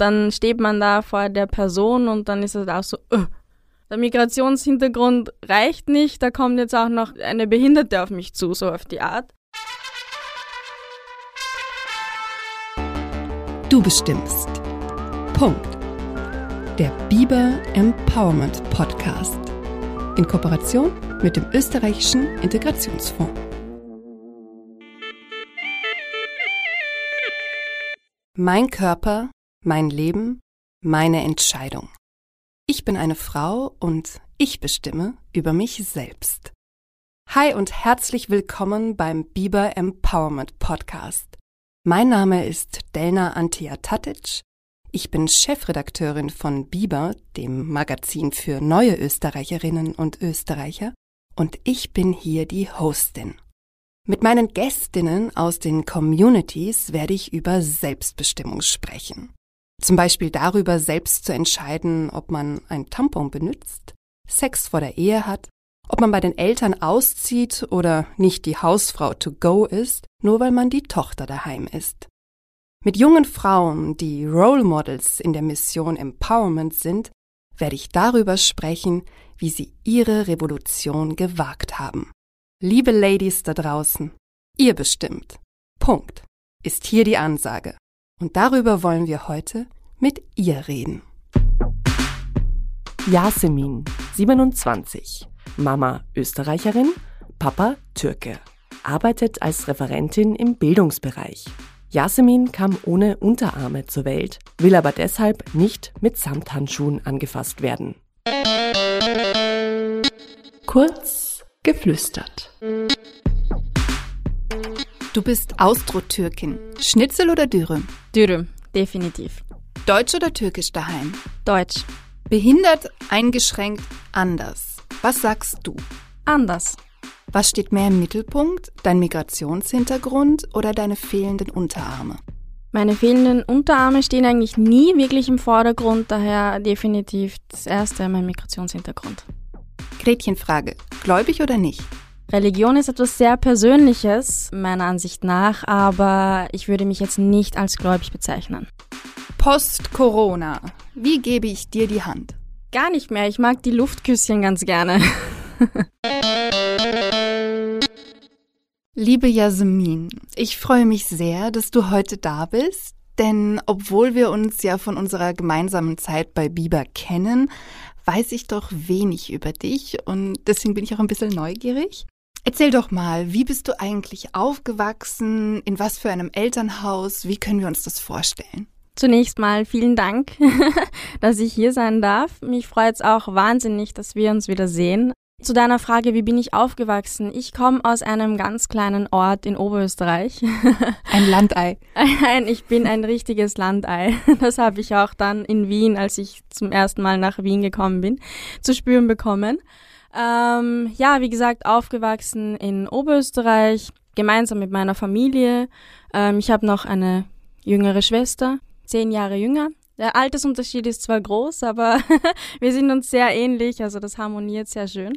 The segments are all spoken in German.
dann steht man da vor der Person und dann ist es auch so, uh, der Migrationshintergrund reicht nicht, da kommt jetzt auch noch eine Behinderte auf mich zu, so auf die Art. Du bestimmst. Punkt. Der Biber Empowerment Podcast. In Kooperation mit dem österreichischen Integrationsfonds. Mein Körper, mein Leben, meine Entscheidung. Ich bin eine Frau und ich bestimme über mich selbst. Hi und herzlich willkommen beim Biber Empowerment Podcast. Mein Name ist Delna Antia Tatic. Ich bin Chefredakteurin von Biber, dem Magazin für neue Österreicherinnen und Österreicher, und ich bin hier die Hostin. Mit meinen Gästinnen aus den Communities werde ich über Selbstbestimmung sprechen. Zum Beispiel darüber, selbst zu entscheiden, ob man ein Tampon benutzt, Sex vor der Ehe hat, ob man bei den Eltern auszieht oder nicht die Hausfrau to go ist, nur weil man die Tochter daheim ist. Mit jungen Frauen, die Role Models in der Mission Empowerment sind, werde ich darüber sprechen, wie sie ihre Revolution gewagt haben. Liebe Ladies da draußen, ihr bestimmt. Punkt. Ist hier die Ansage. Und darüber wollen wir heute mit ihr reden. Yasemin, 27, Mama Österreicherin, Papa Türke, arbeitet als Referentin im Bildungsbereich. Yasemin kam ohne Unterarme zur Welt, will aber deshalb nicht mit Samthandschuhen angefasst werden. Kurz geflüstert. Du bist Austro-Türkin. Schnitzel oder Dürüm? Dürüm, definitiv. Deutsch oder Türkisch daheim? Deutsch. Behindert, eingeschränkt, anders. Was sagst du? Anders. Was steht mehr im Mittelpunkt? Dein Migrationshintergrund oder deine fehlenden Unterarme? Meine fehlenden Unterarme stehen eigentlich nie wirklich im Vordergrund, daher definitiv das erste mein Migrationshintergrund. Gretchenfrage. Gläubig oder nicht? Religion ist etwas sehr Persönliches, meiner Ansicht nach, aber ich würde mich jetzt nicht als gläubig bezeichnen. Post-Corona. Wie gebe ich dir die Hand? Gar nicht mehr. Ich mag die Luftküsschen ganz gerne. Liebe Jasmin, ich freue mich sehr, dass du heute da bist, denn obwohl wir uns ja von unserer gemeinsamen Zeit bei Biber kennen, weiß ich doch wenig über dich und deswegen bin ich auch ein bisschen neugierig. Erzähl doch mal, wie bist du eigentlich aufgewachsen? In was für einem Elternhaus? Wie können wir uns das vorstellen? Zunächst mal vielen Dank, dass ich hier sein darf. Mich freut es auch wahnsinnig, dass wir uns wieder sehen. Zu deiner Frage, wie bin ich aufgewachsen? Ich komme aus einem ganz kleinen Ort in Oberösterreich. Ein Landei. Nein, ich bin ein richtiges Landei. Das habe ich auch dann in Wien, als ich zum ersten Mal nach Wien gekommen bin, zu spüren bekommen. Ähm, ja, wie gesagt, aufgewachsen in Oberösterreich, gemeinsam mit meiner Familie. Ähm, ich habe noch eine jüngere Schwester, zehn Jahre jünger. Der Altersunterschied ist zwar groß, aber wir sind uns sehr ähnlich, also das harmoniert sehr schön.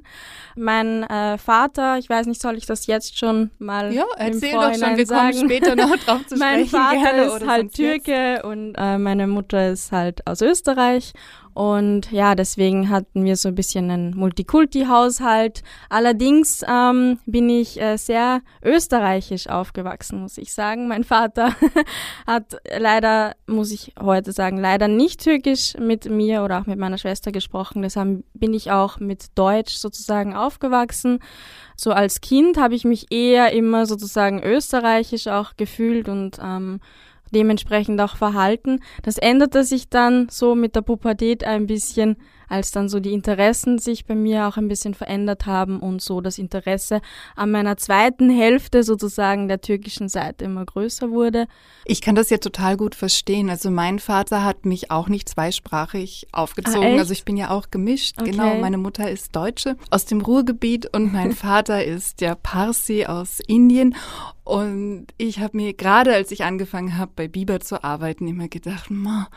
Mein äh, Vater, ich weiß nicht, soll ich das jetzt schon mal Ja, erzähl doch schon, wir sagen. kommen später noch drauf zu mein sprechen. Vater gerne, ist halt sonst jetzt. Türke und äh, meine Mutter ist halt aus Österreich. Und ja, deswegen hatten wir so ein bisschen einen Multikulti-Haushalt. Allerdings ähm, bin ich äh, sehr österreichisch aufgewachsen, muss ich sagen. Mein Vater hat leider, muss ich heute sagen, leider nicht türkisch mit mir oder auch mit meiner Schwester gesprochen. Deshalb bin ich auch mit Deutsch sozusagen aufgewachsen. So als Kind habe ich mich eher immer sozusagen österreichisch auch gefühlt und ähm, dementsprechend auch verhalten. Das änderte sich dann so mit der Pubertät ein bisschen, als dann so die Interessen sich bei mir auch ein bisschen verändert haben und so das Interesse an meiner zweiten Hälfte sozusagen der türkischen Seite immer größer wurde. Ich kann das ja total gut verstehen. Also mein Vater hat mich auch nicht zweisprachig aufgezogen. Ah, also ich bin ja auch gemischt. Okay. Genau, meine Mutter ist Deutsche aus dem Ruhrgebiet und mein Vater ist ja Parsi aus Indien. Und ich habe mir gerade, als ich angefangen habe, bei Biber zu arbeiten, immer gedacht, Ma,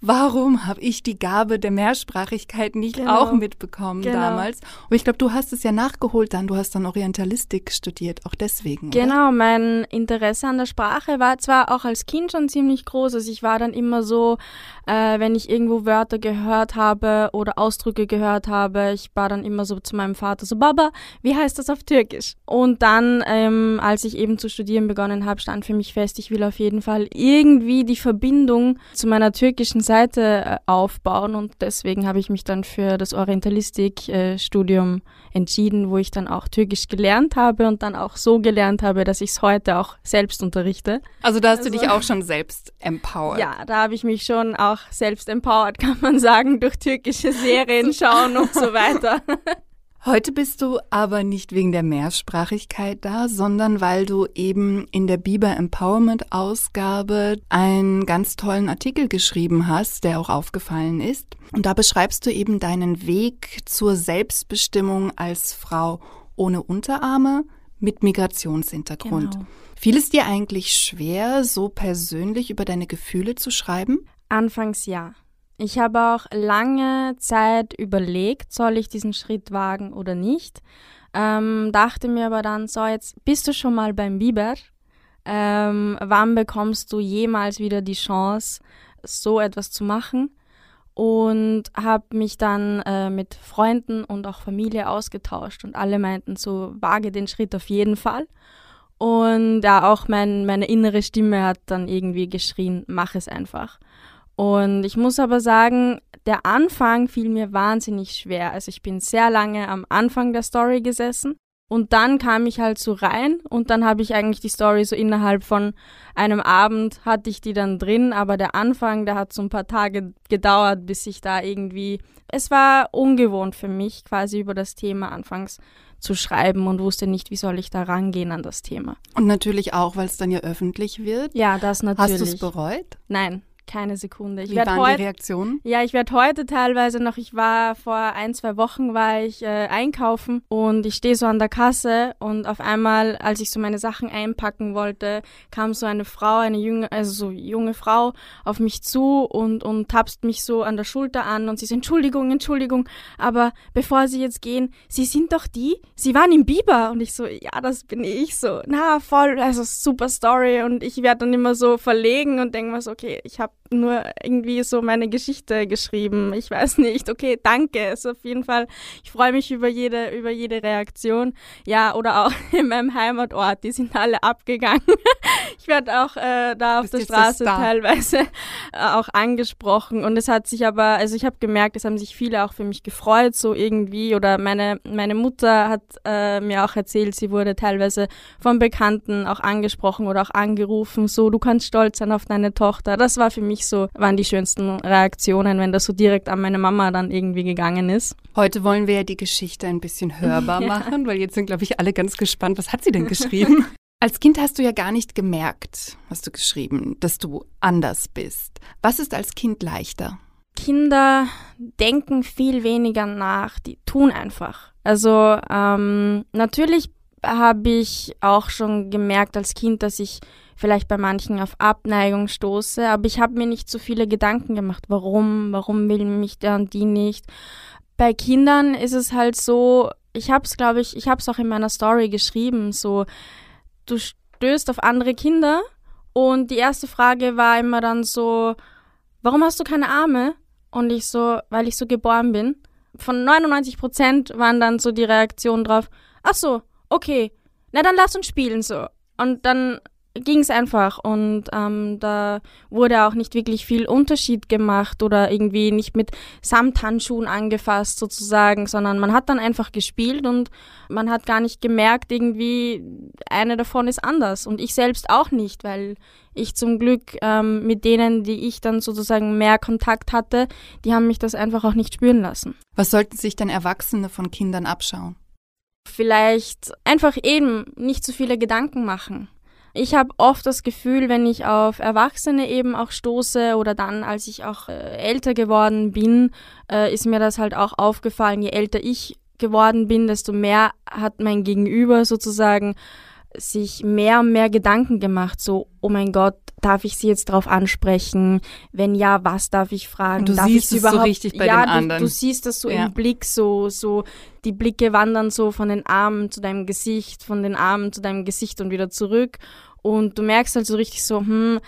warum habe ich die Gabe der Mehrsprachigkeit nicht Genau. auch mitbekommen Genau. damals? Aber ich glaube, du hast es ja nachgeholt dann. Du hast dann Orientalistik studiert, auch deswegen. Oder? Genau, mein Interesse an der Sprache war zwar auch als Kind schon ziemlich groß. Also ich war dann immer so, äh, wenn ich irgendwo Wörter gehört habe oder Ausdrücke gehört habe, ich war dann immer so zu meinem Vater so, Baba, wie heißt das auf Türkisch? Und dann, ähm, als ich eben zu studieren begonnen habe, stand für mich fest, ich will auf jeden Fall irgendwie die Verbindung zu meiner türkischen Seite äh, aufbauen und deswegen habe ich mich dann für das Orientalistik-Studium entschieden, wo ich dann auch Türkisch gelernt habe und dann auch so gelernt habe, dass ich es heute auch selbst unterrichte. Also da hast du Also- dich auch schon selbst empowered. Ja, da habe ich mich schon auch selbst empowered, kann man sagen, durch türkische Serien schauen und so weiter. Heute bist du aber nicht wegen der Mehrsprachigkeit da, sondern weil du eben in der Biber Empowerment Ausgabe einen ganz tollen Artikel geschrieben hast, der auch aufgefallen ist. Und da beschreibst du eben deinen Weg zur Selbstbestimmung als Frau ohne Unterarme mit Migrationshintergrund. Genau. Fiel es dir eigentlich schwer, so persönlich über deine Gefühle zu schreiben? Anfangs ja. Ich habe auch lange Zeit überlegt, soll ich diesen Schritt wagen oder nicht. Ähm, dachte mir aber dann, so jetzt bist du schon mal beim Biber. Ähm, wann bekommst du jemals wieder die Chance, so etwas zu machen? Und habe mich dann äh, mit Freunden und auch Familie ausgetauscht und alle meinten so, wage den Schritt auf jeden Fall. Und ja, auch mein, meine innere Stimme hat dann irgendwie geschrien, mach es einfach. Und ich muss aber sagen, der Anfang fiel mir wahnsinnig schwer. Also ich bin sehr lange am Anfang der Story gesessen und dann kam ich halt so rein und dann habe ich eigentlich die Story so innerhalb von einem Abend hatte ich die dann drin, aber der Anfang, der hat so ein paar Tage gedauert, bis ich da irgendwie, es war ungewohnt für mich quasi über das Thema anfangs zu schreiben und wusste nicht, wie soll ich da rangehen an das Thema. Und natürlich auch, weil es dann ja öffentlich wird. Ja, das natürlich. Hast du es bereut? Nein, keine Sekunde. Ich Wie werde waren die heute Reaktionen? Ja, ich werde heute teilweise noch, ich war vor ein, zwei Wochen war ich äh, einkaufen und ich stehe so an der Kasse und auf einmal, als ich so meine Sachen einpacken wollte, kam so eine Frau, eine junge, also so junge Frau auf mich zu und, und tapst mich so an der Schulter an und sie so, Entschuldigung, Entschuldigung, aber bevor Sie jetzt gehen, Sie sind doch die, Sie waren im Biber und ich so, ja, das bin ich so, na, voll, also super Story und ich werde dann immer so verlegen und denke mir so, okay, ich habe nur irgendwie so meine Geschichte geschrieben. Ich weiß nicht. Okay, danke. Ist auf jeden Fall. Ich freue mich über jede über jede Reaktion. Ja, oder auch in meinem Heimatort. Die sind alle abgegangen. Ich werde auch äh, da auf der Straße teilweise äh, auch angesprochen und es hat sich aber, also ich habe gemerkt, es haben sich viele auch für mich gefreut, so irgendwie. Oder meine meine Mutter hat äh, mir auch erzählt, sie wurde teilweise von Bekannten auch angesprochen oder auch angerufen, so du kannst stolz sein auf deine Tochter. Das war für mich so, waren die schönsten Reaktionen, wenn das so direkt an meine Mama dann irgendwie gegangen ist. Heute wollen wir ja die Geschichte ein bisschen hörbar machen, weil jetzt sind, glaube ich, alle ganz gespannt. Was hat sie denn geschrieben? Als Kind hast du ja gar nicht gemerkt, hast du geschrieben, dass du anders bist. Was ist als Kind leichter? Kinder denken viel weniger nach, die tun einfach. Also ähm, natürlich habe ich auch schon gemerkt als Kind, dass ich vielleicht bei manchen auf Abneigung stoße, aber ich habe mir nicht so viele Gedanken gemacht, warum, warum will mich der und die nicht. Bei Kindern ist es halt so, ich habe es, glaube ich, ich habe es auch in meiner Story geschrieben, so, du stößt auf andere Kinder und die erste Frage war immer dann so, warum hast du keine Arme? Und ich so, weil ich so geboren bin. Von 99 Prozent waren dann so die Reaktionen drauf, ach so, okay, na dann lass uns spielen so. Und dann ging es einfach und ähm, da wurde auch nicht wirklich viel Unterschied gemacht oder irgendwie nicht mit Samthandschuhen angefasst sozusagen, sondern man hat dann einfach gespielt und man hat gar nicht gemerkt, irgendwie eine davon ist anders und ich selbst auch nicht, weil ich zum Glück ähm, mit denen, die ich dann sozusagen mehr Kontakt hatte, die haben mich das einfach auch nicht spüren lassen. Was sollten sich denn Erwachsene von Kindern abschauen? Vielleicht einfach eben nicht zu viele Gedanken machen. Ich habe oft das Gefühl, wenn ich auf Erwachsene eben auch stoße oder dann, als ich auch äh, älter geworden bin, äh, ist mir das halt auch aufgefallen. Je älter ich geworden bin, desto mehr hat mein Gegenüber sozusagen sich mehr und mehr Gedanken gemacht, so, oh mein Gott, darf ich sie jetzt drauf ansprechen? Wenn ja, was darf ich fragen? Du darf siehst ich es so richtig bei ja, den anderen. Du, du siehst das so Ja. im Blick, so, so, die Blicke wandern so von den Armen zu deinem Gesicht, von den Armen zu deinem Gesicht und wieder zurück. Und du merkst halt so richtig so, hm,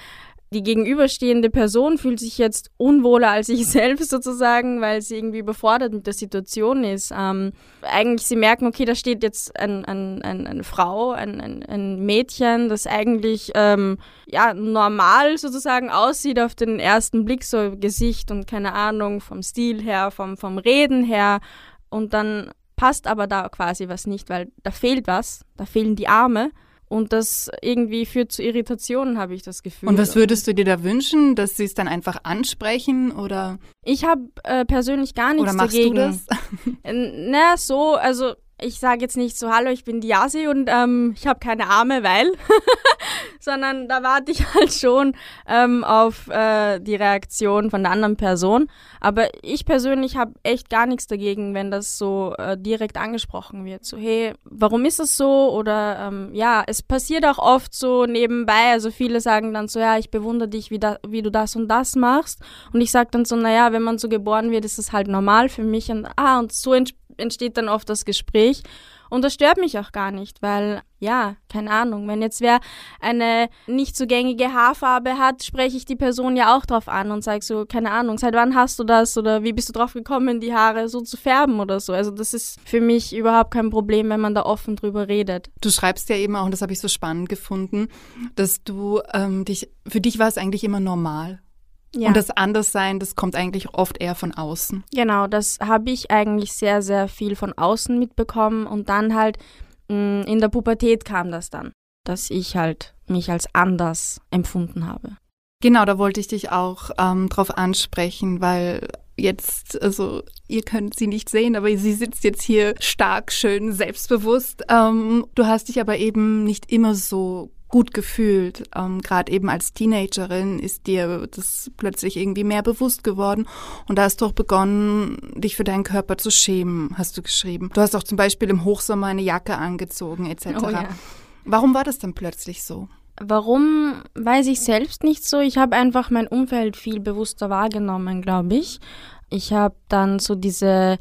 die gegenüberstehende Person fühlt sich jetzt unwohler als ich selbst sozusagen, weil sie irgendwie überfordert mit der Situation ist. Ähm, eigentlich sie merken, okay, da steht jetzt ein, ein, ein, eine Frau, ein, ein, ein Mädchen, das eigentlich ähm, ja normal sozusagen aussieht auf den ersten Blick, so Gesicht und keine Ahnung, vom Stil her, vom, vom Reden her. Und dann passt aber da quasi was nicht, weil da fehlt was, da fehlen die Arme. Und das irgendwie führt zu Irritationen, habe ich das Gefühl. Und was würdest du dir da wünschen, dass sie es dann einfach ansprechen oder, Ich habe äh, persönlich gar nichts oder machst dagegen. du das? Na, so, also ich sage jetzt nicht so, hallo, ich bin die Yasi und ähm, ich habe keine Arme, weil, sondern da warte ich halt schon ähm, auf äh, die Reaktion von der anderen Person. Aber ich persönlich habe echt gar nichts dagegen, wenn das so äh, direkt angesprochen wird. So, hey, warum ist das so? Oder ähm, ja, es passiert auch oft so nebenbei. Also viele sagen dann so, ja, ich bewundere dich, wie, da, wie du das und das machst. Und ich sage dann so, naja, wenn man so geboren wird, ist das halt normal für mich. Und ah, und so ent entsteht dann oft das Gespräch. Und das stört mich auch gar nicht, weil, ja, keine Ahnung, wenn jetzt wer eine nicht so gängige Haarfarbe hat, spreche ich die Person ja auch drauf an und sage so, keine Ahnung, seit wann hast du das oder wie bist du drauf gekommen, die Haare so zu färben oder so. Also das ist für mich überhaupt kein Problem, wenn man da offen drüber redet. Du schreibst ja eben auch, und das habe ich so spannend gefunden, dass du ähm, dich, für dich war es eigentlich immer normal. Ja. Und das Anderssein, das kommt eigentlich oft eher von außen. Genau, das habe ich eigentlich sehr, sehr viel von außen mitbekommen und dann halt mh, in der Pubertät kam das dann, dass ich halt mich als anders empfunden habe. Genau, da wollte ich dich auch ähm, drauf ansprechen, weil jetzt, also ihr könnt sie nicht sehen, aber sie sitzt jetzt hier stark, schön, selbstbewusst. Ähm, du hast dich aber eben nicht immer so gut gefühlt. Ähm, Gerade eben als Teenagerin ist dir das plötzlich irgendwie mehr bewusst geworden und da hast du auch begonnen, dich für deinen Körper zu schämen, hast du geschrieben. Du hast auch zum Beispiel im Hochsommer eine Jacke angezogen etc. Oh ja. Warum war das dann plötzlich so? Warum, weiß ich selbst nicht so. Ich habe einfach mein Umfeld viel bewusster wahrgenommen, glaube ich. Ich habe dann so diese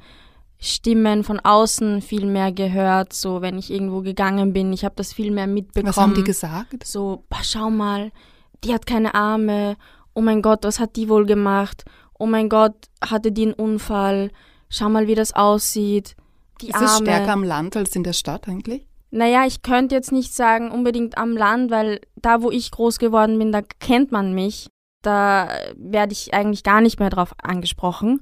Stimmen von außen viel mehr gehört, so wenn ich irgendwo gegangen bin. Ich habe das viel mehr mitbekommen. Was haben die gesagt? So, boah, schau mal, die hat keine Arme. Oh mein Gott, was hat die wohl gemacht? Oh mein Gott, hatte die einen Unfall? Schau mal, wie das aussieht. Die Ist Arme. es stärker am Land als in der Stadt eigentlich? Naja, ich könnte jetzt nicht sagen unbedingt am Land, weil da, wo ich groß geworden bin, da kennt man mich. Da werde ich eigentlich gar nicht mehr drauf angesprochen.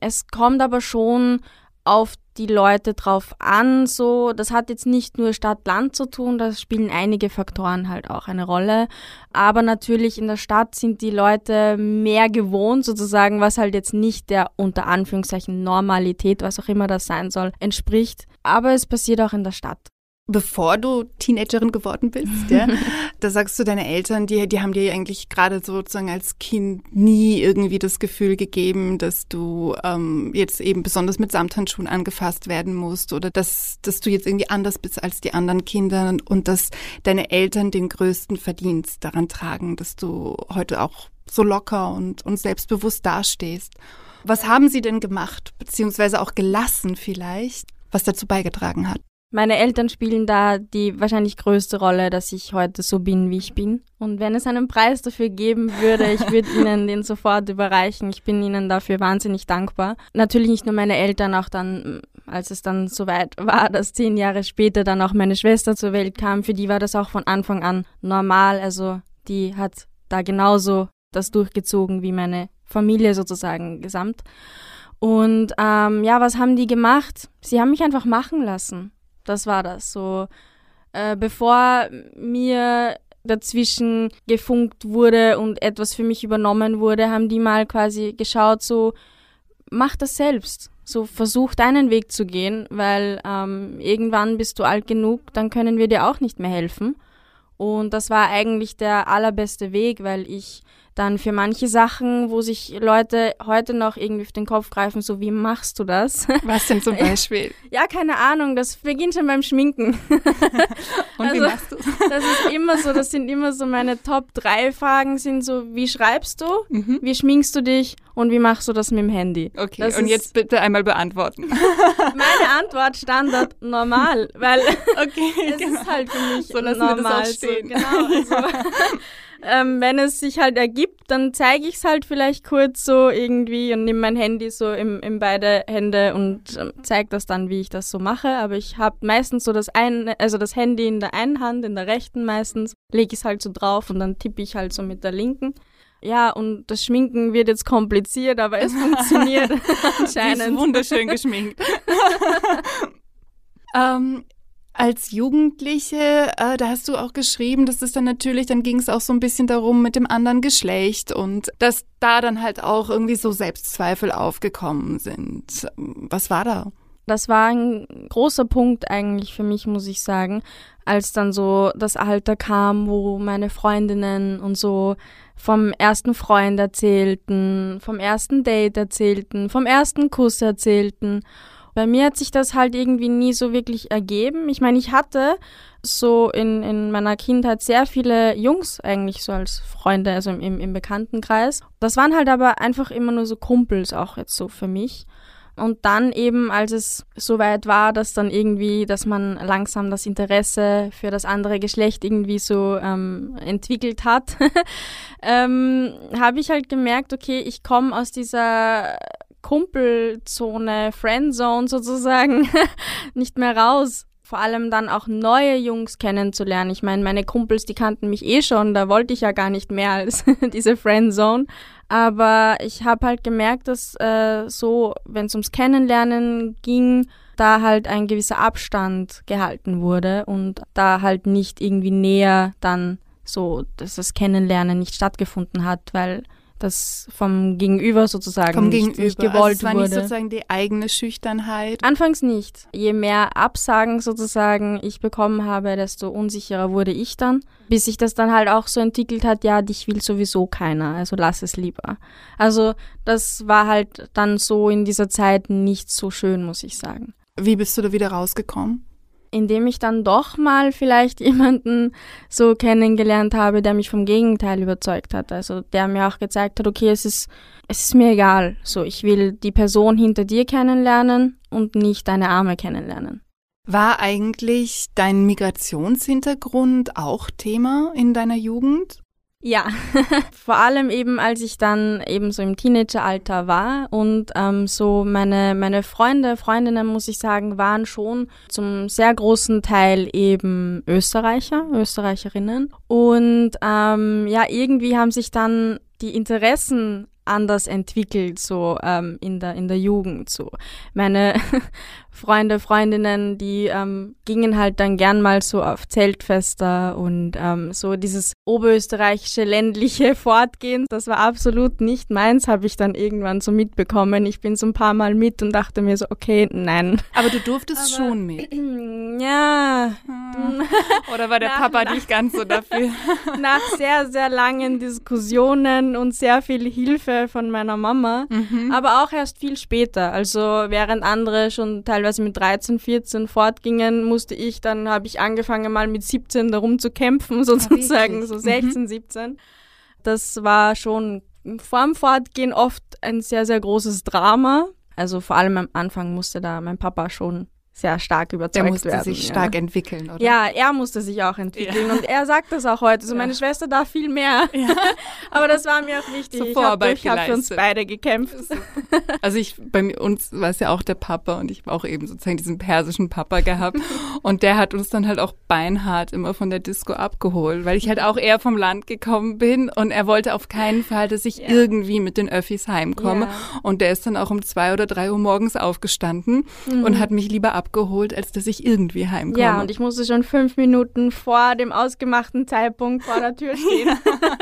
Es kommt aber schon auf die Leute drauf an, so. Das hat jetzt nicht nur Stadt-Land zu tun, da spielen einige Faktoren halt auch eine Rolle. Aber natürlich in der Stadt sind die Leute mehr gewohnt, sozusagen, was halt jetzt nicht der unter Anführungszeichen Normalität, was auch immer das sein soll, entspricht. Aber es passiert auch in der Stadt. Bevor du Teenagerin geworden bist, ja, da sagst du, deine Eltern, die, die haben dir eigentlich gerade sozusagen als Kind nie irgendwie das Gefühl gegeben, dass du ähm, jetzt eben besonders mit Samthandschuhen angefasst werden musst oder dass, dass du jetzt irgendwie anders bist als die anderen Kinder und dass deine Eltern den größten Verdienst daran tragen, dass du heute auch so locker und, und selbstbewusst dastehst. Was haben sie denn gemacht, beziehungsweise auch gelassen vielleicht, was dazu beigetragen hat? Meine Eltern spielen da die wahrscheinlich größte Rolle, dass ich heute so bin, wie ich bin. Und wenn es einen Preis dafür geben würde, ich würde ihnen den sofort überreichen. Ich bin ihnen dafür wahnsinnig dankbar. Natürlich nicht nur meine Eltern, auch dann, als es dann soweit war, dass zehn Jahre später dann auch meine Schwester zur Welt kam, für die war das auch von Anfang an normal. Also die hat da genauso das durchgezogen wie meine Familie sozusagen gesamt. Und ähm, ja, was haben die gemacht? Sie haben mich einfach machen lassen. Das war das. So, äh, bevor mir dazwischen gefunkt wurde und etwas für mich übernommen wurde, haben die mal quasi geschaut, so, mach das selbst. So, versuch deinen Weg zu gehen, weil ähm, irgendwann bist du alt genug, dann können wir dir auch nicht mehr helfen. Und das war eigentlich der allerbeste Weg, weil ich Dann für manche Sachen, wo sich Leute heute noch irgendwie auf den Kopf greifen, so wie machst du das? Was denn zum Beispiel? ja, keine Ahnung, das beginnt schon beim Schminken. Und also, wie machst du Das ist immer so, das sind immer so meine Top drei Fragen sind so, wie schreibst du, mhm. wie schminkst du dich und wie machst du das mit dem Handy? Okay, das und jetzt bitte einmal beantworten. meine Antwort Standard normal, weil okay, es genau. ist halt für mich so normal. So, genau, also, ähm, wenn es sich halt ergibt, dann zeige ich es halt vielleicht kurz so irgendwie und nehme mein Handy so in, in beide Hände und ähm, zeige das dann, wie ich das so mache. Aber ich habe meistens so das eine, also das Handy in der einen Hand, in der rechten meistens, lege ich es halt so drauf und dann tippe ich halt so mit der linken. Ja, und das Schminken wird jetzt kompliziert, aber es funktioniert anscheinend. Sie ist wunderschön geschminkt. ähm, als Jugendliche, äh, da hast du auch geschrieben, dass es dann natürlich, dann ging es auch so ein bisschen darum mit dem anderen Geschlecht und dass da dann halt auch irgendwie so Selbstzweifel aufgekommen sind. Was war da? Das war ein großer Punkt eigentlich für mich, muss ich sagen, als dann so das Alter kam, wo meine Freundinnen und so vom ersten Freund erzählten, vom ersten Date erzählten, vom ersten Kuss erzählten bei mir hat sich das halt irgendwie nie so wirklich ergeben. Ich meine, ich hatte so in, in meiner Kindheit sehr viele Jungs eigentlich so als Freunde, also im, im Bekanntenkreis. Das waren halt aber einfach immer nur so Kumpels auch jetzt so für mich. Und dann eben, als es soweit war, dass dann irgendwie, dass man langsam das Interesse für das andere Geschlecht irgendwie so ähm, entwickelt hat, ähm, habe ich halt gemerkt, okay, ich komme aus dieser Kumpelzone, Friendzone sozusagen, nicht mehr raus. Vor allem dann auch neue Jungs kennenzulernen. Ich meine, meine Kumpels, die kannten mich eh schon, da wollte ich ja gar nicht mehr als diese Friendzone. Aber ich habe halt gemerkt, dass äh, so, wenn es ums Kennenlernen ging, da halt ein gewisser Abstand gehalten wurde und da halt nicht irgendwie näher dann so, dass das Kennenlernen nicht stattgefunden hat, weil das vom Gegenüber sozusagen vom nicht, Gegenüber. nicht gewollt also es war wurde. nicht sozusagen die eigene Schüchternheit? Anfangs nicht. Je mehr Absagen sozusagen ich bekommen habe, desto unsicherer wurde ich dann, bis sich das dann halt auch so entwickelt hat, ja, dich will sowieso keiner, also lass es lieber. Also das war halt dann so in dieser Zeit nicht so schön, muss ich sagen. Wie bist du da wieder rausgekommen? Indem ich dann doch mal vielleicht jemanden so kennengelernt habe, der mich vom Gegenteil überzeugt hat. Also der mir auch gezeigt hat, okay, es ist, es ist mir egal. So, ich will die Person hinter dir kennenlernen und nicht deine Arme kennenlernen. War eigentlich dein Migrationshintergrund auch Thema in deiner Jugend? Ja, vor allem eben, als ich dann eben so im Teenageralter war und ähm, so meine, meine Freunde, Freundinnen, muss ich sagen, waren schon zum sehr großen Teil eben Österreicher, Österreicherinnen. Und ähm, ja, irgendwie haben sich dann die Interessen anders entwickelt, so ähm, in, der, in der Jugend. So. Meine Freunde, Freundinnen, die ähm, gingen halt dann gern mal so auf Zeltfester und ähm, so dieses oberösterreichische ländliche Fortgehen, das war absolut nicht meins, habe ich dann irgendwann so mitbekommen. Ich bin so ein paar Mal mit und dachte mir so, okay, nein. Aber du durftest Aber, schon mit. Ja. Hm. Oder war der nach, Papa nicht ganz so dafür? Nach sehr, sehr langen Diskussionen und sehr viel Hilfe von meiner Mama, mhm. aber auch erst viel später. Also während andere schon teilweise teilweise mit 13, 14 fortgingen, musste ich, dann habe ich angefangen mal mit 17 darum zu kämpfen, sozusagen, ah, so 16, mhm. 17. Das war schon vorm Fortgehen oft ein sehr, sehr großes Drama. Also vor allem am Anfang musste da mein Papa schon sehr stark überzeugt werden. Er musste werden, sich stark entwickeln, oder? Ja, er musste sich auch entwickeln. Ja. Und er sagt das auch heute. So, meine Schwester darf viel mehr. Ja. Aber das war mir auch wichtig. So ich habe hab für uns beide gekämpft. Also ich, bei uns war es ja auch der Papa und ich habe auch eben sozusagen diesen persischen Papa gehabt. Und der hat uns dann halt auch beinhart immer von der Disco abgeholt, weil ich halt auch eher vom Land gekommen bin und er wollte auf keinen Fall, dass ich irgendwie mit den Öffis heimkomme. Und der ist dann auch um zwei oder drei Uhr morgens aufgestanden mhm. und hat mich lieber ab abgeholt, als dass ich irgendwie heimkomme. Ja, und ich musste schon fünf Minuten vor dem ausgemachten Zeitpunkt vor der Tür stehen.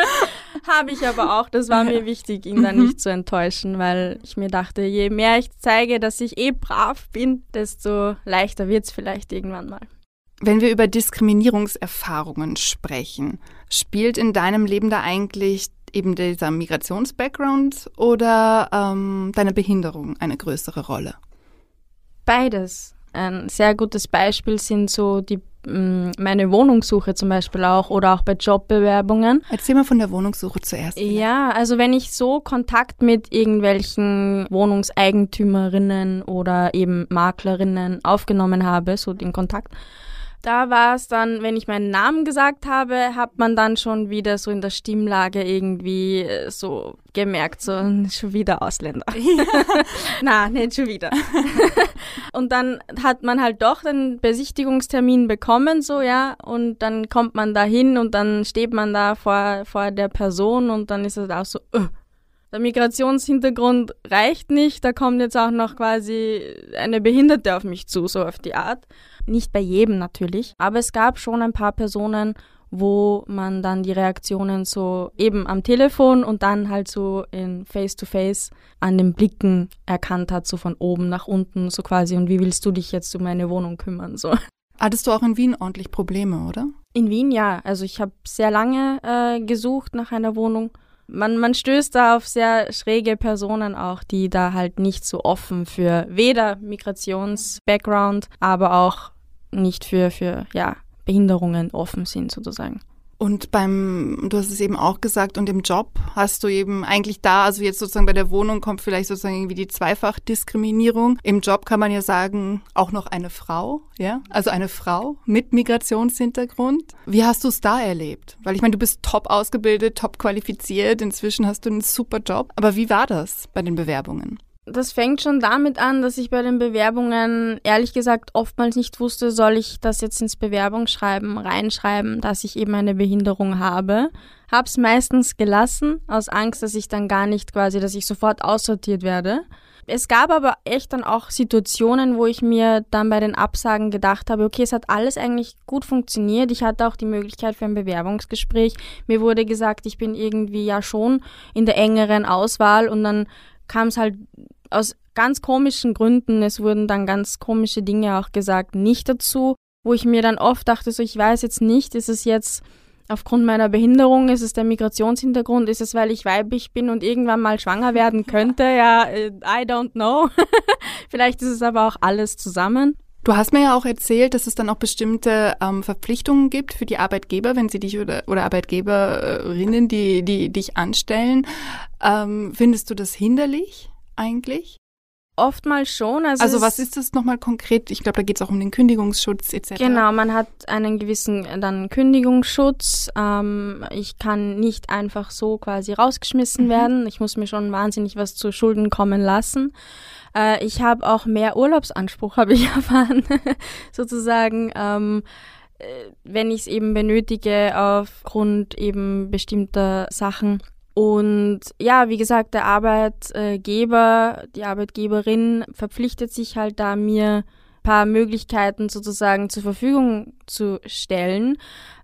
Habe ich aber auch. Das war mir wichtig, ihn dann mhm. nicht zu enttäuschen, weil ich mir dachte, je mehr ich zeige, dass ich eh brav bin, desto leichter wird es vielleicht irgendwann mal. Wenn wir über Diskriminierungserfahrungen sprechen, spielt in deinem Leben da eigentlich eben dieser Migrations-Background oder ähm, deine Behinderung eine größere Rolle? Beides. Ein sehr gutes Beispiel sind so die mm, meine Wohnungssuche zum Beispiel auch oder auch bei Jobbewerbungen. Erzähl mal von der Wohnungssuche zuerst. Vielleicht. Ja, also wenn ich so Kontakt mit irgendwelchen Wohnungseigentümerinnen oder eben Maklerinnen aufgenommen habe, so den Kontakt, da war es dann, wenn ich meinen Namen gesagt habe, hat man dann schon wieder so in der Stimmlage irgendwie äh, so gemerkt, so schon wieder Ausländer. Na, nicht schon wieder. und dann hat man halt doch den Besichtigungstermin bekommen, so ja, und dann kommt man da hin und dann steht man da vor, vor der Person und dann ist es auch so, uh, der Migrationshintergrund reicht nicht, da kommt jetzt auch noch quasi eine Behinderte auf mich zu, so auf die Art. Nicht bei jedem natürlich, aber es gab schon ein paar Personen, wo man dann die Reaktionen so eben am Telefon und dann halt so in Face-to-Face -face an den Blicken erkannt hat, so von oben nach unten, so quasi, und wie willst du dich jetzt um meine Wohnung kümmern, so. Hattest du auch in Wien ordentlich Probleme, oder? In Wien ja. Also ich habe sehr lange äh, gesucht nach einer Wohnung man, man stößt da auf sehr schräge Personen auch, die da halt nicht so offen für weder Migrations-Background, aber auch nicht für, für ja, Behinderungen offen sind sozusagen. Und beim, du hast es eben auch gesagt, und im Job hast du eben eigentlich da, also jetzt sozusagen bei der Wohnung kommt vielleicht sozusagen irgendwie die Zweifachdiskriminierung. Im Job kann man ja sagen, auch noch eine Frau, ja, also eine Frau mit Migrationshintergrund. Wie hast du es da erlebt? Weil ich meine, du bist top ausgebildet, top qualifiziert, inzwischen hast du einen super Job. Aber wie war das bei den Bewerbungen? Das fängt schon damit an, dass ich bei den Bewerbungen ehrlich gesagt oftmals nicht wusste, soll ich das jetzt ins Bewerbungsschreiben reinschreiben, dass ich eben eine Behinderung habe. Hab's meistens gelassen, aus Angst, dass ich dann gar nicht quasi, dass ich sofort aussortiert werde. Es gab aber echt dann auch Situationen, wo ich mir dann bei den Absagen gedacht habe, okay, es hat alles eigentlich gut funktioniert. Ich hatte auch die Möglichkeit für ein Bewerbungsgespräch. Mir wurde gesagt, ich bin irgendwie ja schon in der engeren Auswahl und dann kam es halt aus ganz komischen Gründen, es wurden dann ganz komische Dinge auch gesagt, nicht dazu, wo ich mir dann oft dachte, so ich weiß jetzt nicht, ist es jetzt aufgrund meiner Behinderung, ist es der Migrationshintergrund, ist es, weil ich weiblich bin und irgendwann mal schwanger werden könnte, ja, äh, I don't know. Vielleicht ist es aber auch alles zusammen. Du hast mir ja auch erzählt, dass es dann auch bestimmte ähm, Verpflichtungen gibt für die Arbeitgeber, wenn sie dich oder, oder Arbeitgeberinnen, die, die dich anstellen. Ähm, findest du das hinderlich eigentlich? Oftmals schon. Also, also was ist das nochmal konkret? Ich glaube, da geht es auch um den Kündigungsschutz etc. Genau, man hat einen gewissen dann Kündigungsschutz. Ähm, ich kann nicht einfach so quasi rausgeschmissen mhm. werden. Ich muss mir schon wahnsinnig was zu Schulden kommen lassen. Äh, ich habe auch mehr Urlaubsanspruch, habe ich erfahren, sozusagen. Ähm, äh, wenn ich es eben benötige aufgrund eben bestimmter Sachen. Und ja, wie gesagt, der Arbeitgeber, die Arbeitgeberin verpflichtet sich halt da, mir paar Möglichkeiten sozusagen zur Verfügung zu stellen,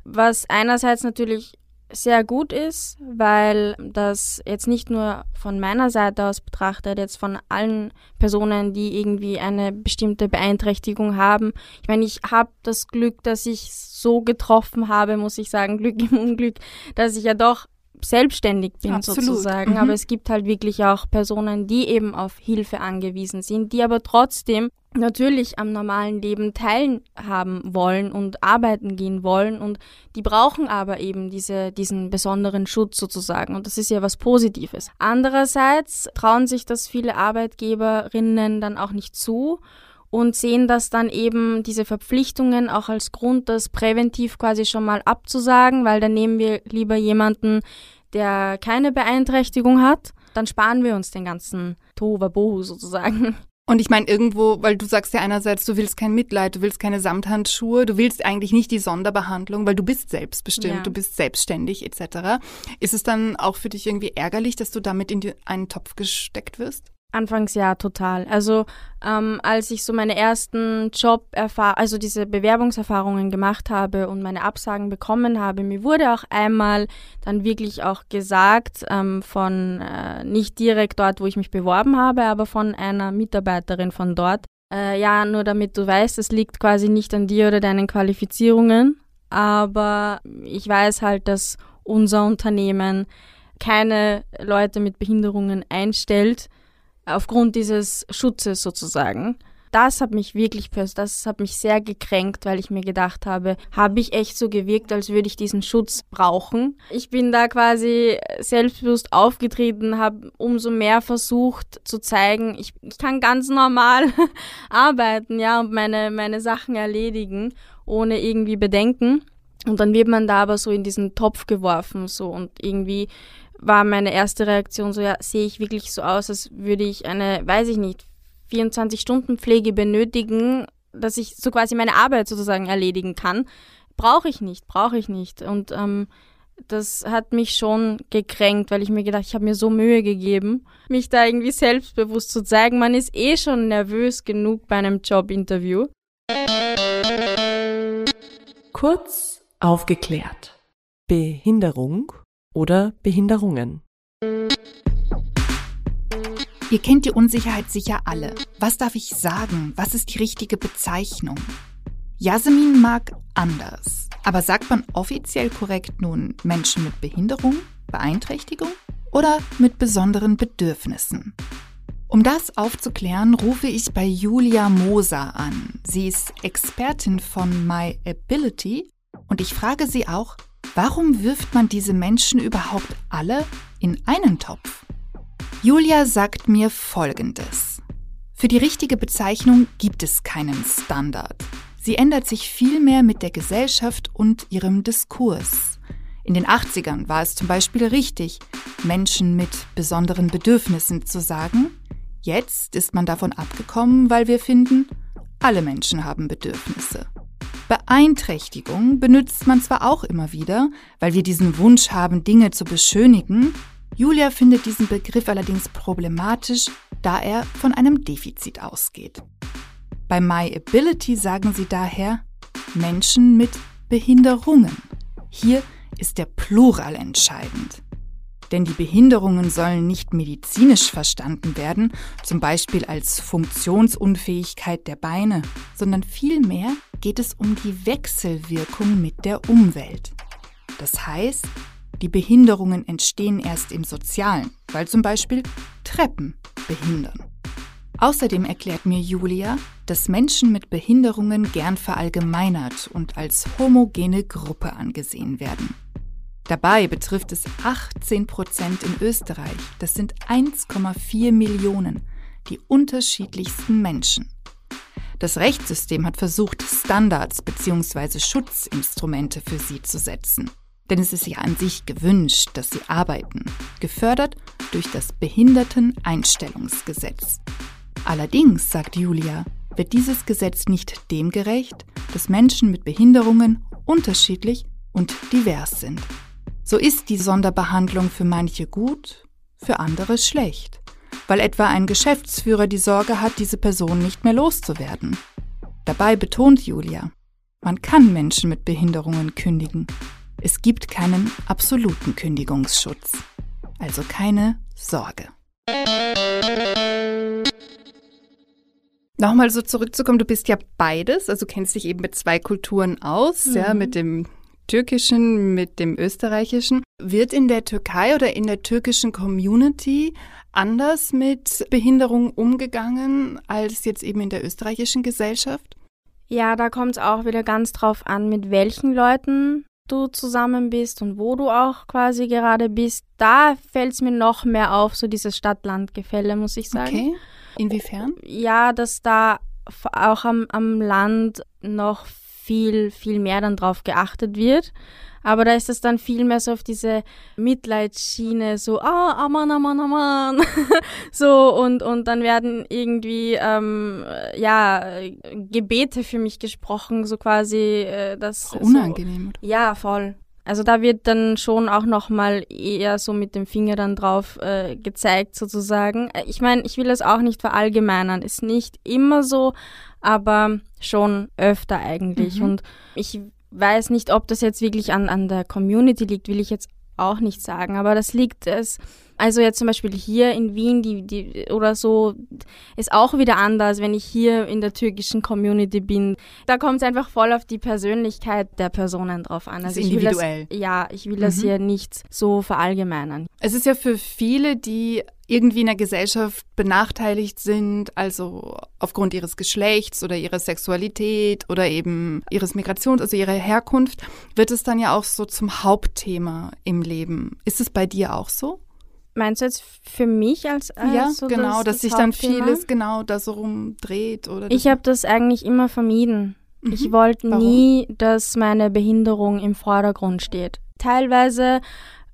was einerseits natürlich sehr gut ist, weil das jetzt nicht nur von meiner Seite aus betrachtet, jetzt von allen Personen, die irgendwie eine bestimmte Beeinträchtigung haben. Ich meine, ich habe das Glück, dass ich so getroffen habe, muss ich sagen, Glück im Unglück, dass ich ja doch selbstständig bin Absolut. sozusagen. Mhm. Aber es gibt halt wirklich auch Personen, die eben auf Hilfe angewiesen sind, die aber trotzdem natürlich am normalen Leben teilhaben wollen und arbeiten gehen wollen und die brauchen aber eben diese, diesen besonderen Schutz sozusagen und das ist ja was Positives. Andererseits trauen sich das viele Arbeitgeberinnen dann auch nicht zu und sehen das dann eben diese Verpflichtungen auch als Grund, das präventiv quasi schon mal abzusagen, weil dann nehmen wir lieber jemanden, der keine Beeinträchtigung hat, dann sparen wir uns den ganzen Tohuwabohu sozusagen. Und ich meine irgendwo, weil du sagst ja einerseits, du willst kein Mitleid, du willst keine Samthandschuhe, du willst eigentlich nicht die Sonderbehandlung, weil du bist selbstbestimmt, ja. du bist selbstständig etc. Ist es dann auch für dich irgendwie ärgerlich, dass du damit in einen Topf gesteckt wirst? Anfangs ja, total. Also ähm, als ich so meine ersten Job also diese Bewerbungserfahrungen gemacht habe und meine Absagen bekommen habe, mir wurde auch einmal dann wirklich auch gesagt ähm, von äh, nicht direkt dort, wo ich mich beworben habe, aber von einer Mitarbeiterin von dort. Äh, ja, nur damit du weißt, es liegt quasi nicht an dir oder deinen Qualifizierungen, aber ich weiß halt, dass unser Unternehmen keine Leute mit Behinderungen einstellt, aufgrund dieses Schutzes sozusagen. Das hat mich wirklich, das hat mich sehr gekränkt, weil ich mir gedacht habe, habe ich echt so gewirkt, als würde ich diesen Schutz brauchen. Ich bin da quasi selbstbewusst aufgetreten, habe umso mehr versucht zu zeigen, ich, ich kann ganz normal arbeiten, ja, und meine, meine Sachen erledigen, ohne irgendwie Bedenken. Und dann wird man da aber so in diesen Topf geworfen, so und irgendwie war meine erste Reaktion so, ja, sehe ich wirklich so aus, als würde ich eine, weiß ich nicht, 24-Stunden-Pflege benötigen, dass ich so quasi meine Arbeit sozusagen erledigen kann. Brauche ich nicht, brauche ich nicht. Und ähm, das hat mich schon gekränkt, weil ich mir gedacht, ich habe mir so Mühe gegeben, mich da irgendwie selbstbewusst zu zeigen. Man ist eh schon nervös genug bei einem Jobinterview. Kurz aufgeklärt. Behinderung oder Behinderungen. Ihr kennt die Unsicherheit sicher alle. Was darf ich sagen? Was ist die richtige Bezeichnung? Jasmin mag anders. Aber sagt man offiziell korrekt nun Menschen mit Behinderung, Beeinträchtigung oder mit besonderen Bedürfnissen? Um das aufzuklären, rufe ich bei Julia Moser an. Sie ist Expertin von My Ability und ich frage sie auch, warum wirft man diese Menschen überhaupt alle in einen Topf? Julia sagt mir Folgendes. Für die richtige Bezeichnung gibt es keinen Standard. Sie ändert sich vielmehr mit der Gesellschaft und ihrem Diskurs. In den 80ern war es zum Beispiel richtig, Menschen mit besonderen Bedürfnissen zu sagen. Jetzt ist man davon abgekommen, weil wir finden, alle Menschen haben Bedürfnisse. Beeinträchtigung benutzt man zwar auch immer wieder, weil wir diesen Wunsch haben, Dinge zu beschönigen, Julia findet diesen Begriff allerdings problematisch, da er von einem Defizit ausgeht. Bei My Ability sagen sie daher Menschen mit Behinderungen. Hier ist der Plural entscheidend. Denn die Behinderungen sollen nicht medizinisch verstanden werden, zum Beispiel als Funktionsunfähigkeit der Beine, sondern vielmehr geht es um die Wechselwirkung mit der Umwelt. Das heißt, die Behinderungen entstehen erst im Sozialen, weil zum Beispiel Treppen behindern. Außerdem erklärt mir Julia, dass Menschen mit Behinderungen gern verallgemeinert und als homogene Gruppe angesehen werden. Dabei betrifft es 18 Prozent in Österreich, das sind 1,4 Millionen, die unterschiedlichsten Menschen. Das Rechtssystem hat versucht, Standards bzw. Schutzinstrumente für sie zu setzen. Denn es ist ja an sich gewünscht, dass sie arbeiten, gefördert durch das Behinderteneinstellungsgesetz. Allerdings, sagt Julia, wird dieses Gesetz nicht dem gerecht, dass Menschen mit Behinderungen unterschiedlich und divers sind. So ist die Sonderbehandlung für manche gut, für andere schlecht, weil etwa ein Geschäftsführer die Sorge hat, diese Person nicht mehr loszuwerden. Dabei betont Julia, man kann Menschen mit Behinderungen kündigen, es gibt keinen absoluten Kündigungsschutz. Also keine Sorge. Nochmal so zurückzukommen, du bist ja beides, also kennst dich eben mit zwei Kulturen aus, mhm. ja, mit dem türkischen, mit dem österreichischen. Wird in der Türkei oder in der türkischen Community anders mit Behinderung umgegangen als jetzt eben in der österreichischen Gesellschaft? Ja, da kommt es auch wieder ganz drauf an, mit welchen Leuten du zusammen bist und wo du auch quasi gerade bist, da fällt es mir noch mehr auf, so dieses Stadt-Land-Gefälle, muss ich sagen. Okay. Inwiefern? Ja, dass da auch am, am Land noch viel, viel mehr dann drauf geachtet wird. Aber da ist es dann viel mehr so auf diese Mitleidsschiene, so, ah, Aman, Aman, Aman. so, und, und dann werden irgendwie, ähm, ja, Gebete für mich gesprochen, so quasi, äh, das. Unangenehm. So, ja, voll. Also da wird dann schon auch nochmal eher so mit dem Finger dann drauf äh, gezeigt sozusagen. Äh, ich meine, ich will das auch nicht verallgemeinern, ist nicht immer so, aber schon öfter eigentlich. Mhm. Und ich weiß nicht, ob das jetzt wirklich an, an der Community liegt, will ich jetzt auch nicht sagen, aber das liegt es. Also jetzt zum Beispiel hier in Wien die, die, oder so ist auch wieder anders, wenn ich hier in der türkischen Community bin. Da kommt es einfach voll auf die Persönlichkeit der Personen drauf an. Also individuell. Das, ja, ich will mhm. das hier nicht so verallgemeinern. Es ist ja für viele, die irgendwie in der Gesellschaft benachteiligt sind, also aufgrund ihres Geschlechts oder ihrer Sexualität oder eben ihres Migrations, also ihrer Herkunft, wird es dann ja auch so zum Hauptthema im Leben. Ist es bei dir auch so? Meinst du jetzt für mich als äh, Ja, so genau, das, dass das sich dann vieles genau da so rumdreht oder Ich habe das eigentlich immer vermieden. Mhm. Ich wollte nie, dass meine Behinderung im Vordergrund steht. Teilweise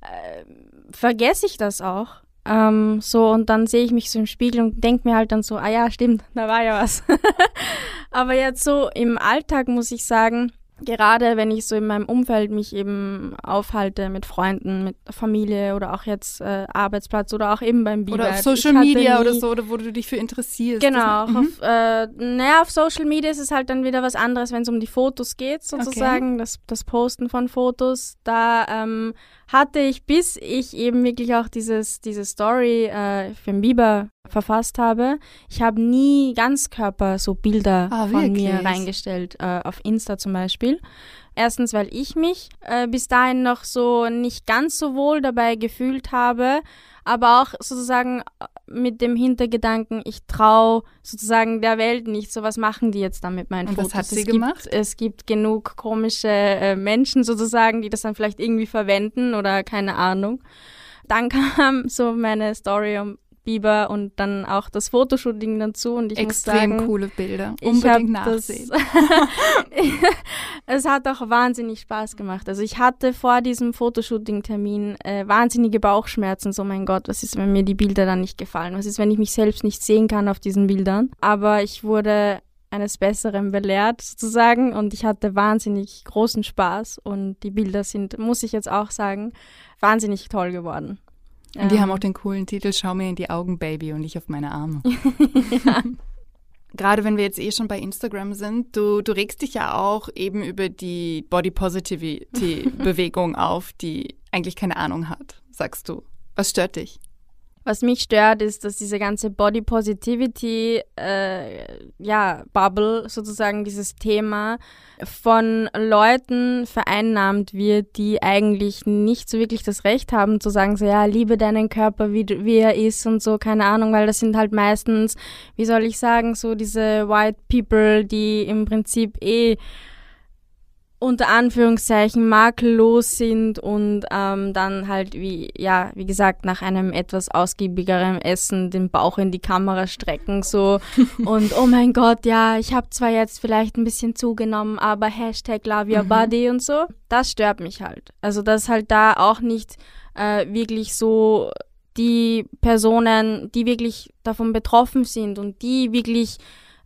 äh, vergesse ich das auch. Ähm, so, und dann sehe ich mich so im Spiegel und denke mir halt dann so, ah ja, stimmt, da war ja was. Aber jetzt so im Alltag muss ich sagen, gerade wenn ich so in meinem Umfeld mich eben aufhalte mit Freunden, mit Familie oder auch jetzt äh, Arbeitsplatz oder auch eben beim Bibel. oder auf Social Media oder so, oder wo du dich für interessierst. Genau, Mhm. auf, äh, naja, auf Social Media ist es halt dann wieder was anderes, wenn es um die Fotos geht, sozusagen, das, das Posten von Fotos. Da ähm, hatte ich, bis ich eben wirklich auch dieses, diese Story äh, für den Biber verfasst habe, ich habe nie Ganzkörper so Bilder Ah, von mir reingestellt, äh, auf Insta zum Beispiel. Erstens, weil ich mich äh, bis dahin noch so nicht ganz so wohl dabei gefühlt habe, aber auch sozusagen mit dem Hintergedanken, ich traue sozusagen der Welt nicht, so was machen die jetzt dann mit meinen Und was Fotos. hat sie es gemacht? Gibt, es gibt genug komische äh, Menschen sozusagen, die das dann vielleicht irgendwie verwenden oder keine Ahnung. Dann kam so meine Story um Biber und dann auch das Fotoshooting dazu und ich Extrem muss sagen, coole Bilder. Unbedingt nachsehen. es hat auch wahnsinnig Spaß gemacht. Also ich hatte vor diesem Fotoshooting-Termin äh, wahnsinnige Bauchschmerzen. So mein Gott, was ist, wenn mir die Bilder dann nicht gefallen? Was ist, wenn ich mich selbst nicht sehen kann auf diesen Bildern? Aber ich wurde eines Besseren belehrt sozusagen und ich hatte wahnsinnig großen Spaß und die Bilder sind, muss ich jetzt auch sagen, wahnsinnig toll geworden. Und die Ähm, haben auch den coolen Titel Schau mir in die Augen, Baby, und nicht auf meine Arme. Gerade wenn wir jetzt eh schon bei Instagram sind, du, du regst dich ja auch eben über die Body Positivity Bewegung auf, die eigentlich keine Ahnung hat, sagst du. Was stört dich? Was mich stört, ist, dass diese ganze Body Positivity, äh, ja, Bubble, sozusagen dieses Thema, von Leuten vereinnahmt wird, die eigentlich nicht so wirklich das Recht haben zu sagen, so, ja, liebe deinen Körper, wie, wie er ist und so, keine Ahnung, weil das sind halt meistens, wie soll ich sagen, so diese White People, die im Prinzip eh unter Anführungszeichen makellos sind und ähm, dann halt wie ja wie gesagt nach einem etwas ausgiebigeren Essen den Bauch in die Kamera strecken so und oh mein Gott ja ich habe zwar jetzt vielleicht ein bisschen zugenommen aber Hashtag Love Your Mhm. Body und so das stört mich halt also dass halt da auch nicht äh, wirklich so die Personen die wirklich davon betroffen sind und die wirklich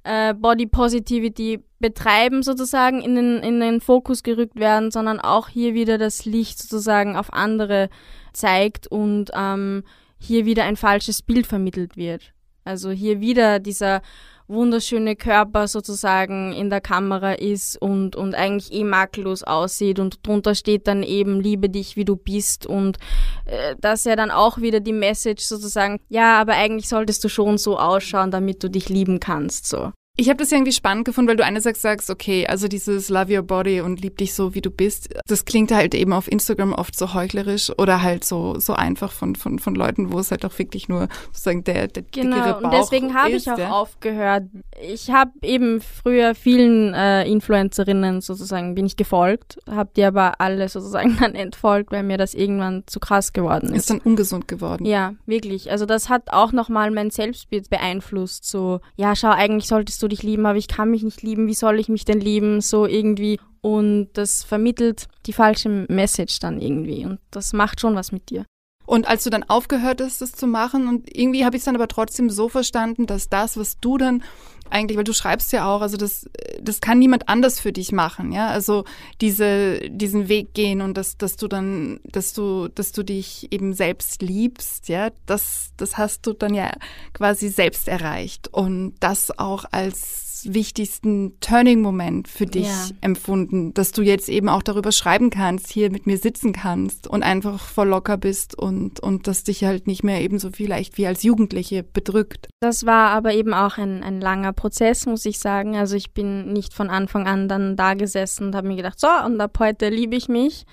äh, Body Positivity betreiben sozusagen in den, in den Fokus gerückt werden, sondern auch hier wieder das Licht sozusagen auf andere zeigt und ähm, hier wieder ein falsches Bild vermittelt wird. Also hier wieder dieser wunderschöne Körper sozusagen in der Kamera ist und, und eigentlich eh makellos aussieht und drunter steht dann eben, liebe dich, wie du bist und äh, das ja dann auch wieder die Message sozusagen, ja, aber eigentlich solltest du schon so ausschauen, damit du dich lieben kannst, so. Ich habe das irgendwie spannend gefunden, weil du einerseits sagst, okay, also dieses Love Your Body und lieb dich so, wie du bist, das klingt halt eben auf Instagram oft so heuchlerisch oder halt so, so einfach von, von, von Leuten, wo es halt auch wirklich nur sozusagen der, der dickere Genau, Bauch und deswegen habe ich auch ja. aufgehört. Ich habe eben früher vielen äh, Influencerinnen sozusagen bin ich gefolgt, habe die aber alle sozusagen dann entfolgt, weil mir das irgendwann zu krass geworden ist. Ist dann ungesund geworden. Ja, wirklich. Also das hat auch nochmal mein Selbstbild beeinflusst. So, ja, schau, eigentlich solltest du dich lieben, aber ich kann mich nicht lieben. Wie soll ich mich denn lieben? So irgendwie. Und das vermittelt die falsche Message dann irgendwie. Und das macht schon was mit dir. Und als du dann aufgehört hast, das zu machen, und irgendwie habe ich es dann aber trotzdem so verstanden, dass das, was du dann eigentlich, weil du schreibst ja auch, also das, das kann niemand anders für dich machen, ja. Also diese, diesen Weg gehen und dass, dass du dann, dass du, dass du dich eben selbst liebst, ja, das, das hast du dann ja quasi selbst erreicht. Und das auch als als wichtigsten Turning-Moment für dich Ja. empfunden, dass du jetzt eben auch darüber schreiben kannst, hier mit mir sitzen kannst und einfach voll locker bist und, und das dich halt nicht mehr ebenso vielleicht wie als Jugendliche bedrückt. Das war aber eben auch ein, ein langer Prozess, muss ich sagen. Also ich bin nicht von Anfang an dann da gesessen und habe mir gedacht, so, und ab heute liebe ich mich.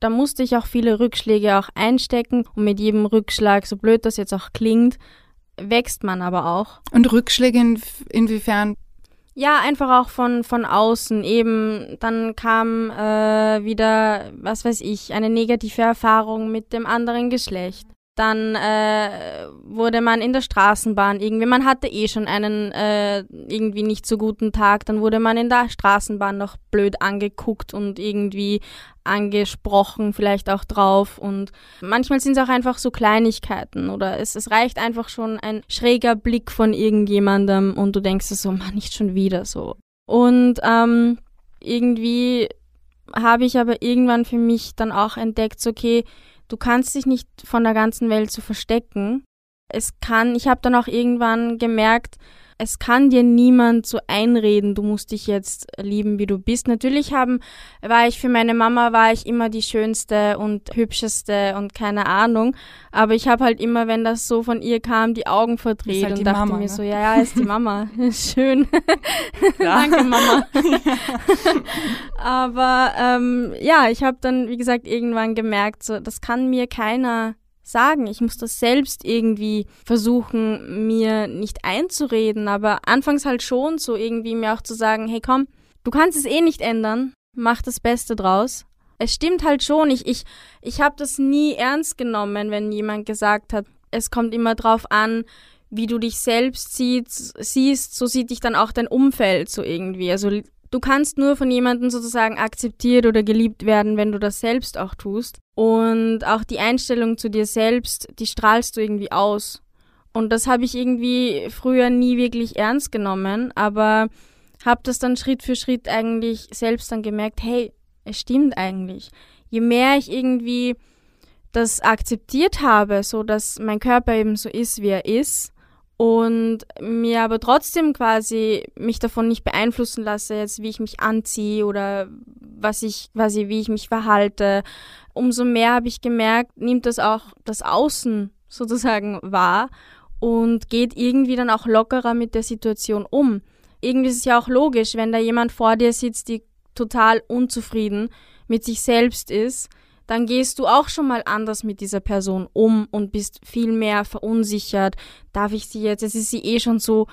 Da musste ich auch viele Rückschläge auch einstecken und mit jedem Rückschlag, so blöd das jetzt auch klingt, wächst man aber auch. Und Rückschläge in, inwiefern? Ja, einfach auch von, von außen. Eben, dann kam äh, wieder, was weiß ich, eine negative Erfahrung mit dem anderen Geschlecht. Dann äh, wurde man in der Straßenbahn irgendwie, man hatte eh schon einen äh, irgendwie nicht so guten Tag, dann wurde man in der Straßenbahn noch blöd angeguckt und irgendwie angesprochen, vielleicht auch drauf. Und manchmal sind es auch einfach so Kleinigkeiten oder es, es reicht einfach schon ein schräger Blick von irgendjemandem und du denkst so, Mann, nicht schon wieder so. Und ähm, irgendwie habe ich aber irgendwann für mich dann auch entdeckt, okay, du kannst dich nicht von der ganzen Welt so verstecken. Es kann, ich habe dann auch irgendwann gemerkt, es kann dir niemand so einreden, du musst dich jetzt lieben, wie du bist. Natürlich haben, war ich für meine Mama, war ich immer die schönste und hübscheste und keine Ahnung. Aber ich habe halt immer, wenn das so von ihr kam, die Augen verdreht halt und dachte Mama, mir ne? so, ja, ja, ist die Mama. Schön. Danke, Mama. Aber ähm, ja, ich habe dann, wie gesagt, irgendwann gemerkt, so, das kann mir keiner sagen. Ich muss das selbst irgendwie versuchen, mir nicht einzureden, aber anfangs halt schon so irgendwie mir auch zu sagen, hey komm, du kannst es eh nicht ändern, mach das Beste draus. Es stimmt halt schon, ich, ich, ich habe das nie ernst genommen, wenn jemand gesagt hat, es kommt immer drauf an, wie du dich selbst siehst, siehst, so sieht dich dann auch dein Umfeld so irgendwie. Also du kannst nur von jemandem sozusagen akzeptiert oder geliebt werden, wenn du das selbst auch tust. Und auch die Einstellung zu dir selbst, die strahlst du irgendwie aus. Und das habe ich irgendwie früher nie wirklich ernst genommen, aber habe das dann Schritt für Schritt eigentlich selbst dann gemerkt, hey, es stimmt eigentlich. Je mehr ich irgendwie das akzeptiert habe, so dass mein Körper eben so ist, wie er ist, und mir aber trotzdem quasi mich davon nicht beeinflussen lasse, jetzt wie ich mich anziehe oder was ich quasi wie ich mich verhalte, umso mehr habe ich gemerkt, nimmt das auch das Außen sozusagen wahr und geht irgendwie dann auch lockerer mit der Situation um. Irgendwie ist es ja auch logisch, wenn da jemand vor dir sitzt, die total unzufrieden mit sich selbst ist, dann gehst du auch schon mal anders mit dieser Person um und bist viel mehr verunsichert. Darf ich sie jetzt, es ist sie eh schon so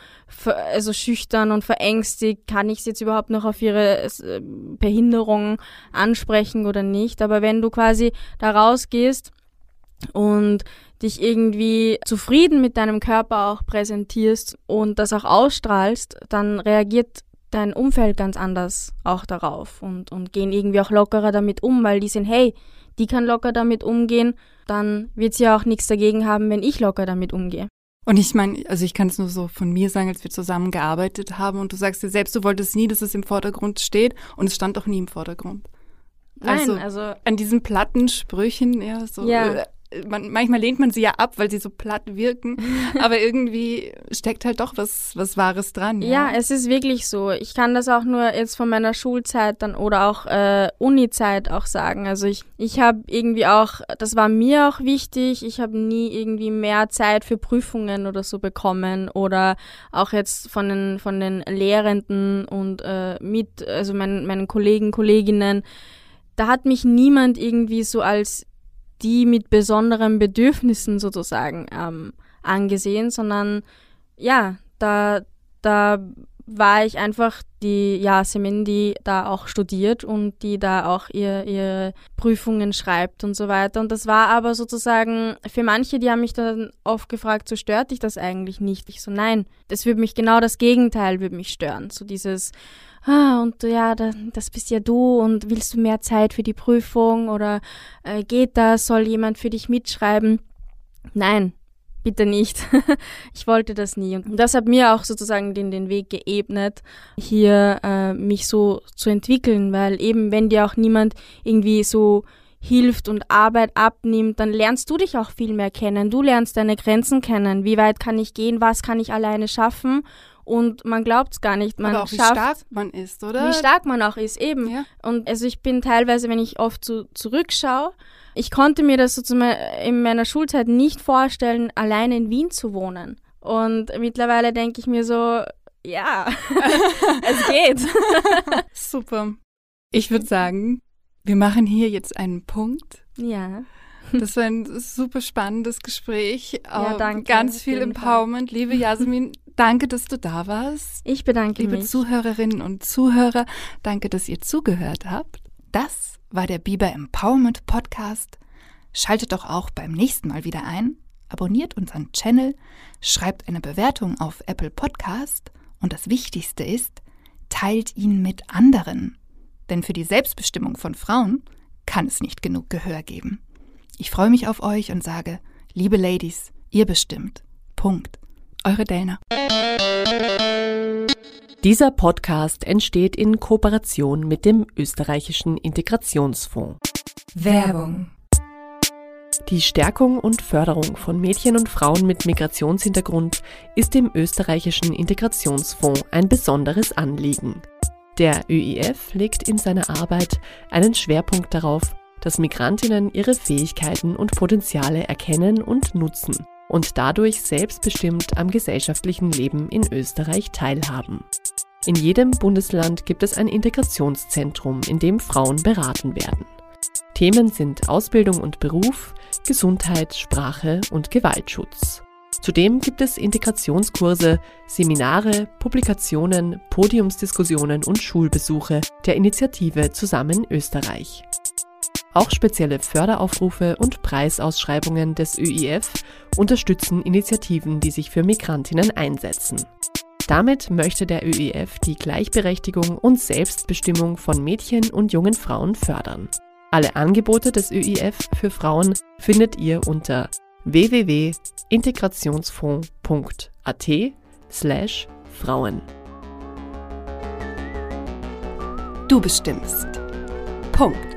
also schüchtern und verängstigt, kann ich sie jetzt überhaupt noch auf ihre äh, Behinderung ansprechen oder nicht? Aber wenn du quasi da rausgehst und dich irgendwie zufrieden mit deinem Körper auch präsentierst und das auch ausstrahlst, dann reagiert dein Umfeld ganz anders auch darauf und, und gehen irgendwie auch lockerer damit um, weil die sind, hey, die kann locker damit umgehen, dann wird sie ja auch nichts dagegen haben, wenn ich locker damit umgehe. Und ich meine, also ich kann es nur so von mir sagen, als wir zusammen gearbeitet haben und du sagst dir selbst, du wolltest nie, dass es im Vordergrund steht und es stand auch nie im Vordergrund. Nein, Also, also, An diesen platten Sprüchen, ja, so. Ja. Man, manchmal lehnt man sie ja ab, weil sie so platt wirken, aber irgendwie steckt halt doch was, was Wahres dran. ja, es ist wirklich so. Ich kann das auch nur jetzt von meiner Schulzeit dann oder auch äh, Uni-Zeit auch sagen. Also ich, ich habe irgendwie auch, das war mir auch wichtig, ich habe nie irgendwie mehr Zeit für Prüfungen oder so bekommen oder auch jetzt von den, von den Lehrenden und äh, mit, also meinen, meinen Kollegen, Kolleginnen, da hat mich niemand irgendwie so als die mit besonderen Bedürfnissen sozusagen ähm, angesehen, sondern ja, da, da war ich einfach die Yasemin, die da auch studiert und die da auch ihr, ihre Prüfungen schreibt und so weiter. Und das war aber sozusagen für manche, die haben mich dann oft gefragt, so stört dich das eigentlich nicht? Ich so, nein, das würde mich genau das Gegenteil würde mich stören. So dieses, ah, und ja, da, das bist ja du und willst du mehr Zeit für die Prüfung oder äh, geht das? Soll jemand für dich mitschreiben? Nein, bitte nicht. ich wollte das nie. Und das hat mir auch sozusagen den, den Weg geebnet, hier äh, mich so zu entwickeln, weil eben wenn dir auch niemand irgendwie so hilft und Arbeit abnimmt, dann lernst du dich auch viel mehr kennen. Du lernst deine Grenzen kennen. Wie weit kann ich gehen? Was kann ich alleine schaffen? Und man glaubt es gar nicht. Man Aber auch wie schafft, stark man ist, oder? wie stark man auch ist, eben. Ja. Und also ich bin teilweise, wenn ich oft so zurückschaue, ich konnte mir das so zum, in meiner Schulzeit nicht vorstellen, alleine in Wien zu wohnen. Und mittlerweile denke ich mir so, ja, es geht. Super. Ich würde sagen, wir machen hier jetzt einen Punkt. ja. Das war ein super spannendes Gespräch. Ja, Äh, danke, Ganz viel Empowerment. Liebe Jasmin, danke, dass du da warst. Ich bedanke Liebe mich. Zuhörerinnen und Zuhörer, danke, dass ihr zugehört habt. Das war der Biber Empowerment Podcast. Schaltet doch auch beim nächsten Mal wieder ein, abonniert unseren Channel, schreibt eine Bewertung auf Apple Podcast und das Wichtigste ist, teilt ihn mit anderen. Denn für die Selbstbestimmung von Frauen kann es nicht genug Gehör geben. Ich freue mich auf euch und sage, liebe Ladies, ihr bestimmt. Punkt. Eure Dana. Dieser Podcast entsteht in Kooperation mit dem österreichischen Integrationsfonds. Werbung. Die Stärkung und Förderung von Mädchen und Frauen mit Migrationshintergrund ist dem österreichischen Integrationsfonds ein besonderes Anliegen. Der ÖIF legt in seiner Arbeit einen Schwerpunkt darauf, dass Migrantinnen ihre Fähigkeiten und Potenziale erkennen und nutzen und dadurch selbstbestimmt am gesellschaftlichen Leben in Österreich teilhaben. In jedem Bundesland gibt es ein Integrationszentrum, in dem Frauen beraten werden. Themen sind Ausbildung und Beruf, Gesundheit, Sprache und Gewaltschutz. Zudem gibt es Integrationskurse, Seminare, Publikationen, Podiumsdiskussionen und Schulbesuche der Initiative Zusammen Österreich. Auch spezielle Förderaufrufe und Preisausschreibungen des ÖIF unterstützen Initiativen, die sich für Migrantinnen einsetzen. Damit möchte der ÖIF die Gleichberechtigung und Selbstbestimmung von Mädchen und jungen Frauen fördern. Alle Angebote des ÖIF für Frauen findet ihr unter www.integrationsfonds.at slash Frauen. Du bestimmst. Punkt.